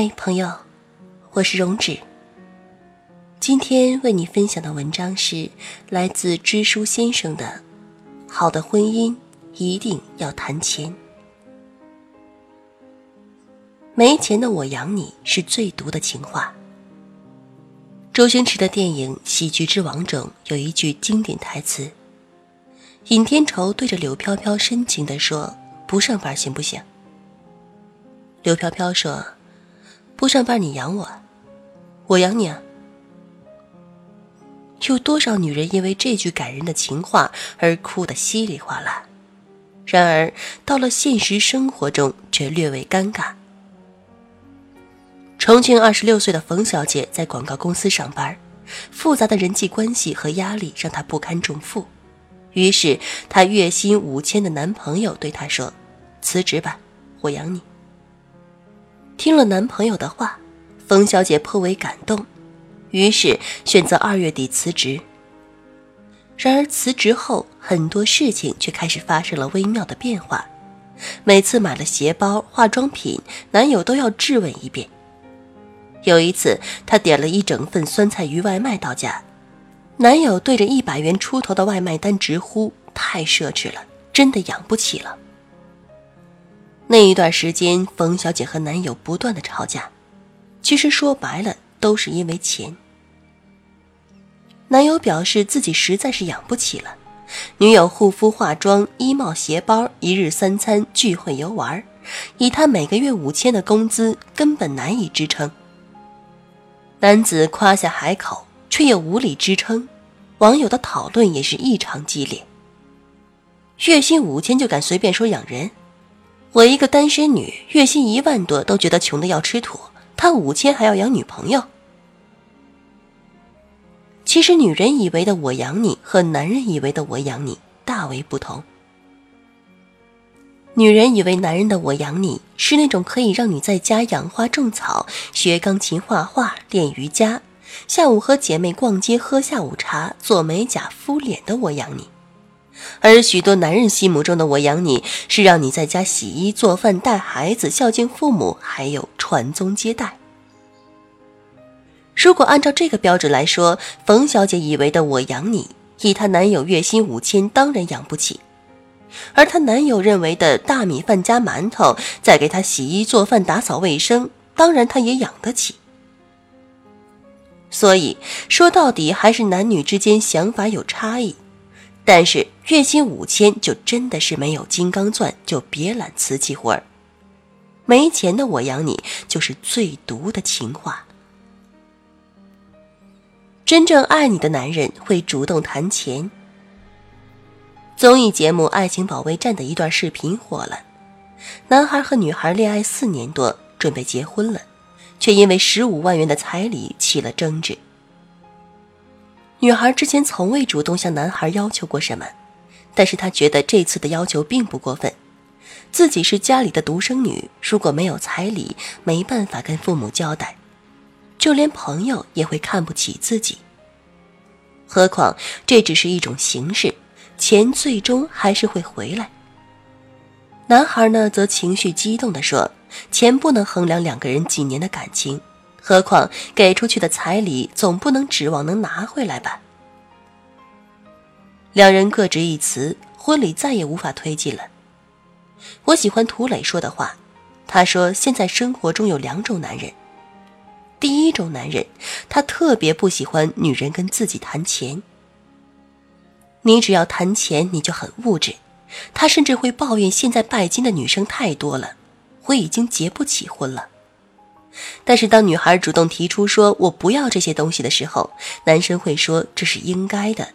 嗨，朋友，我是荣止。今天为你分享的文章是来自知书先生的《好的婚姻一定要谈钱》。没钱的我养你是最毒的情话。周星驰的电影《喜剧之王》中有一句经典台词：尹天仇对着柳飘飘深情地说：“不上班行不行？”柳飘飘说。不上班你养我，我养你啊！有多少女人因为这句感人的情话而哭得稀里哗啦？然而到了现实生活中却略微尴尬。重庆二十六岁的冯小姐在广告公司上班，复杂的人际关系和压力让她不堪重负，于是她月薪五千的男朋友对她说：“辞职吧，我养你。”听了男朋友的话，冯小姐颇为感动，于是选择二月底辞职。然而辞职后，很多事情却开始发生了微妙的变化。每次买了鞋包、化妆品，男友都要质问一遍。有一次，她点了一整份酸菜鱼外卖到家，男友对着一百元出头的外卖单直呼：“太奢侈了，真的养不起了。”那一段时间，冯小姐和男友不断的吵架，其实说白了都是因为钱。男友表示自己实在是养不起了，女友护肤、化妆、衣帽、鞋包、一日三餐、聚会游玩，以他每个月五千的工资根本难以支撑。男子夸下海口，却又无力支撑，网友的讨论也是异常激烈。月薪五千就敢随便说养人？我一个单身女，月薪一万多都觉得穷的要吃土，他五千还要养女朋友。其实，女人以为的我养你和男人以为的我养你大为不同。女人以为男人的我养你是那种可以让你在家养花种草、学钢琴、画画、练瑜伽，下午和姐妹逛街、喝下午茶、做美甲、敷脸的我养你。而许多男人心目中的“我养你”，是让你在家洗衣做饭、带孩子、孝敬父母，还有传宗接代。如果按照这个标准来说，冯小姐以为的“我养你”，以她男友月薪五千，当然养不起；而她男友认为的大米饭加馒头，再给她洗衣做饭、打扫卫生，当然她也养得起。所以说到底，还是男女之间想法有差异。但是月薪五千就真的是没有金刚钻，就别揽瓷器活儿。没钱的我养你，就是最毒的情话。真正爱你的男人会主动谈钱。综艺节目《爱情保卫战》的一段视频火了，男孩和女孩恋爱四年多，准备结婚了，却因为十五万元的彩礼起了争执。女孩之前从未主动向男孩要求过什么，但是她觉得这次的要求并不过分。自己是家里的独生女，如果没有彩礼，没办法跟父母交代，就连朋友也会看不起自己。何况这只是一种形式，钱最终还是会回来。男孩呢，则情绪激动地说：“钱不能衡量两个人几年的感情。”何况给出去的彩礼总不能指望能拿回来吧？两人各执一词，婚礼再也无法推进了。我喜欢涂磊说的话，他说：“现在生活中有两种男人，第一种男人，他特别不喜欢女人跟自己谈钱。你只要谈钱，你就很物质。他甚至会抱怨现在拜金的女生太多了，我已经结不起婚了。”但是，当女孩主动提出说“我不要这些东西”的时候，男生会说：“这是应该的，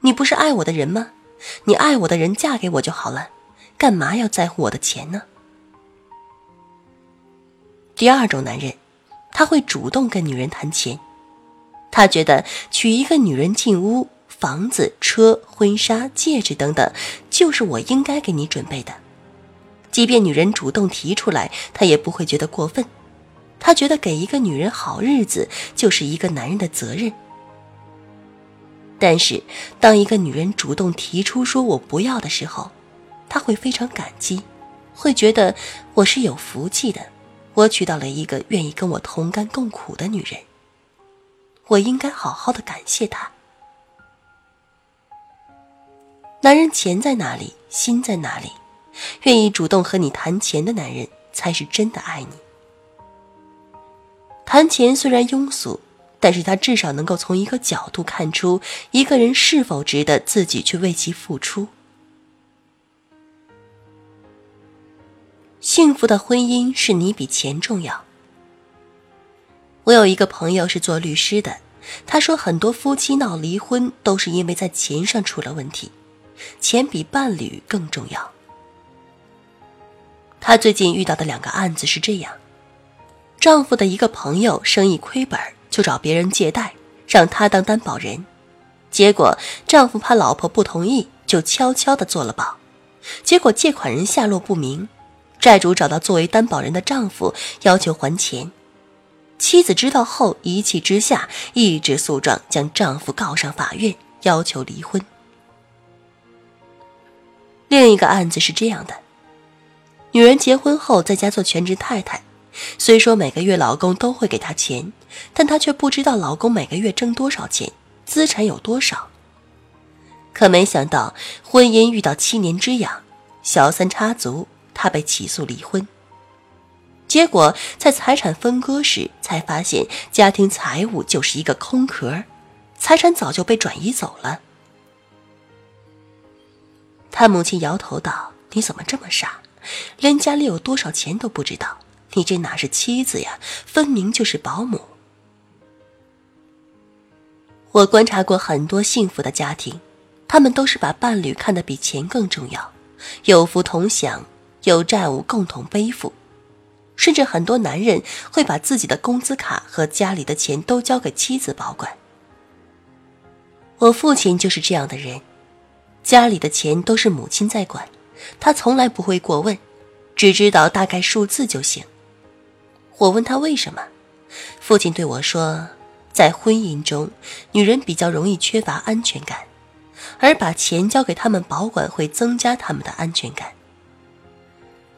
你不是爱我的人吗？你爱我的人嫁给我就好了，干嘛要在乎我的钱呢？”第二种男人，他会主动跟女人谈钱，他觉得娶一个女人进屋，房子、车、婚纱、戒指等等，就是我应该给你准备的。即便女人主动提出来，他也不会觉得过分。他觉得给一个女人好日子就是一个男人的责任。但是，当一个女人主动提出说我不要的时候，他会非常感激，会觉得我是有福气的，我娶到了一个愿意跟我同甘共苦的女人。我应该好好的感谢她。男人钱在哪里，心在哪里？愿意主动和你谈钱的男人，才是真的爱你。谈钱虽然庸俗，但是他至少能够从一个角度看出一个人是否值得自己去为其付出。幸福的婚姻是你比钱重要。我有一个朋友是做律师的，他说很多夫妻闹离婚都是因为在钱上出了问题，钱比伴侣更重要。他最近遇到的两个案子是这样。丈夫的一个朋友生意亏本，就找别人借贷，让他当担保人。结果丈夫怕老婆不同意，就悄悄的做了保。结果借款人下落不明，债主找到作为担保人的丈夫，要求还钱。妻子知道后，一气之下一纸诉状将丈夫告上法院，要求离婚。另一个案子是这样的：女人结婚后在家做全职太太。虽说每个月老公都会给她钱，但她却不知道老公每个月挣多少钱，资产有多少。可没想到婚姻遇到七年之痒，小三插足，她被起诉离婚。结果在财产分割时，才发现家庭财务就是一个空壳，财产早就被转移走了。他母亲摇头道：“你怎么这么傻，连家里有多少钱都不知道？”你这哪是妻子呀，分明就是保姆。我观察过很多幸福的家庭，他们都是把伴侣看得比钱更重要，有福同享，有债务共同背负，甚至很多男人会把自己的工资卡和家里的钱都交给妻子保管。我父亲就是这样的人，家里的钱都是母亲在管，他从来不会过问，只知道大概数字就行。我问他为什么，父亲对我说，在婚姻中，女人比较容易缺乏安全感，而把钱交给他们保管会增加他们的安全感。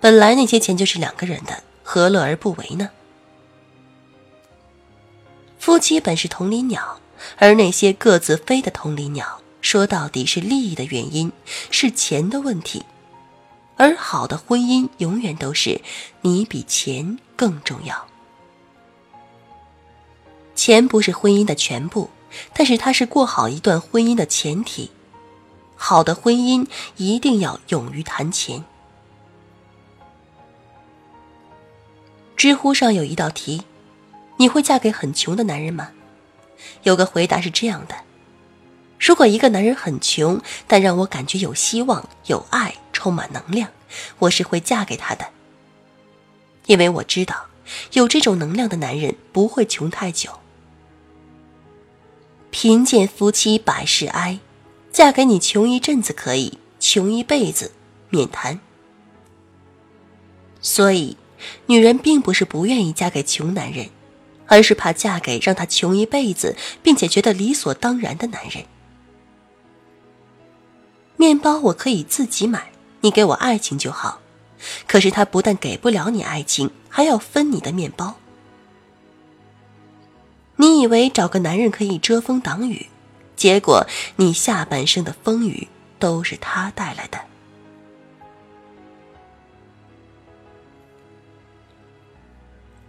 本来那些钱就是两个人的，何乐而不为呢？夫妻本是同林鸟，而那些各自飞的同林鸟，说到底是利益的原因，是钱的问题。而好的婚姻永远都是你比钱更重要。钱不是婚姻的全部，但是它是过好一段婚姻的前提。好的婚姻一定要勇于谈钱。知乎上有一道题：你会嫁给很穷的男人吗？有个回答是这样的：如果一个男人很穷，但让我感觉有希望、有爱。充满能量，我是会嫁给他的，因为我知道有这种能量的男人不会穷太久。贫贱夫妻百事哀，嫁给你穷一阵子可以，穷一辈子免谈。所以，女人并不是不愿意嫁给穷男人，而是怕嫁给让她穷一辈子并且觉得理所当然的男人。面包我可以自己买。你给我爱情就好，可是他不但给不了你爱情，还要分你的面包。你以为找个男人可以遮风挡雨，结果你下半生的风雨都是他带来的。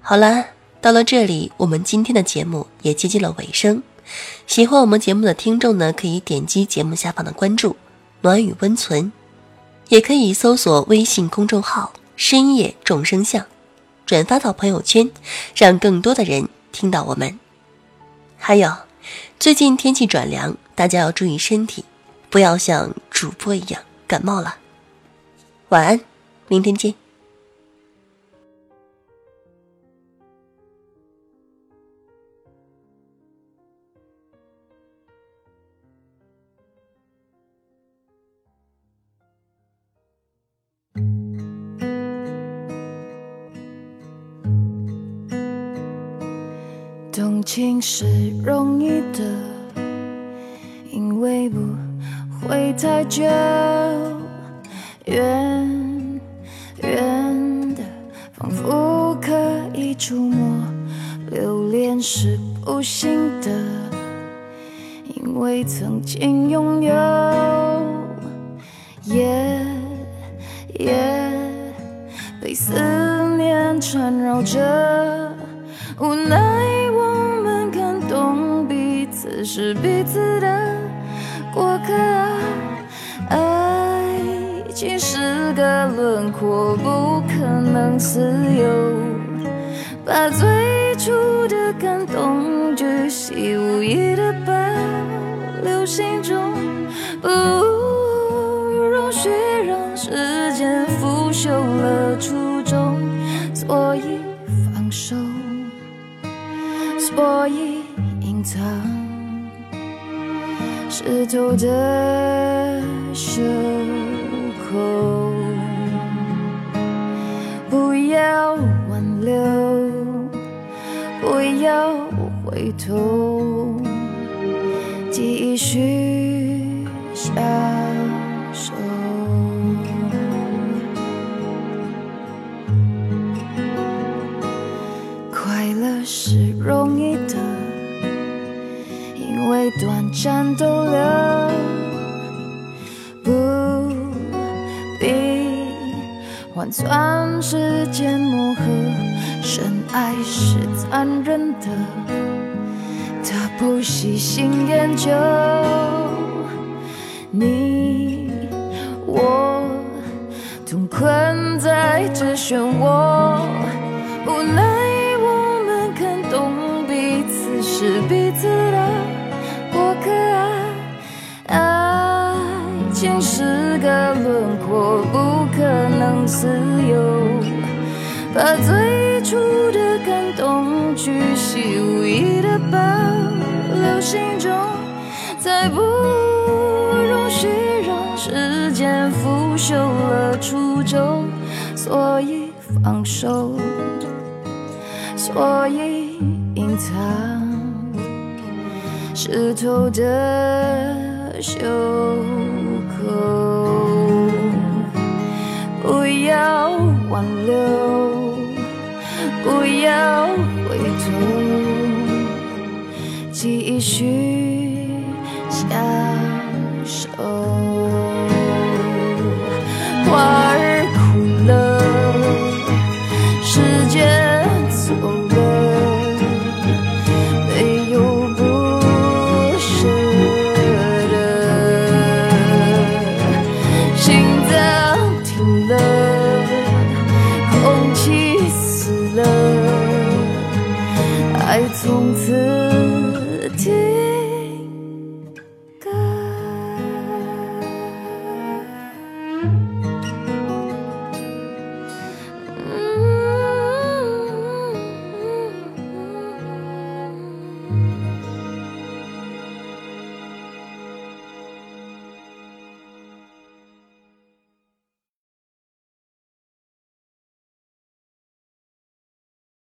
好了，到了这里，我们今天的节目也接近了尾声。喜欢我们节目的听众呢，可以点击节目下方的关注“暖雨温存”。也可以搜索微信公众号“深夜众生相”，转发到朋友圈，让更多的人听到我们。还有，最近天气转凉，大家要注意身体，不要像主播一样感冒了。晚安，明天见。动情是容易的，因为不会太久。远远的，仿佛可以触摸；留恋是不行的，因为曾经拥有。夜夜被思念缠绕着，无奈。是彼此的过客，爱情是个轮廓，不可能自由。把最初的感动巨细无遗的保留心中，不容许让时间腐朽了初衷，所以放手，所以隐藏。湿透的袖口，不要挽留，不要回头，短暂逗留，不必换算时间磨合。深爱是残忍的，他不细心研究。你我同困在这漩涡，不能自由。把最初的感动，巨细无遗的保留心中，再不容许让时间腐朽了初衷。所以放手，所以隐藏。湿透的袖口，要挽留不要回头继续相守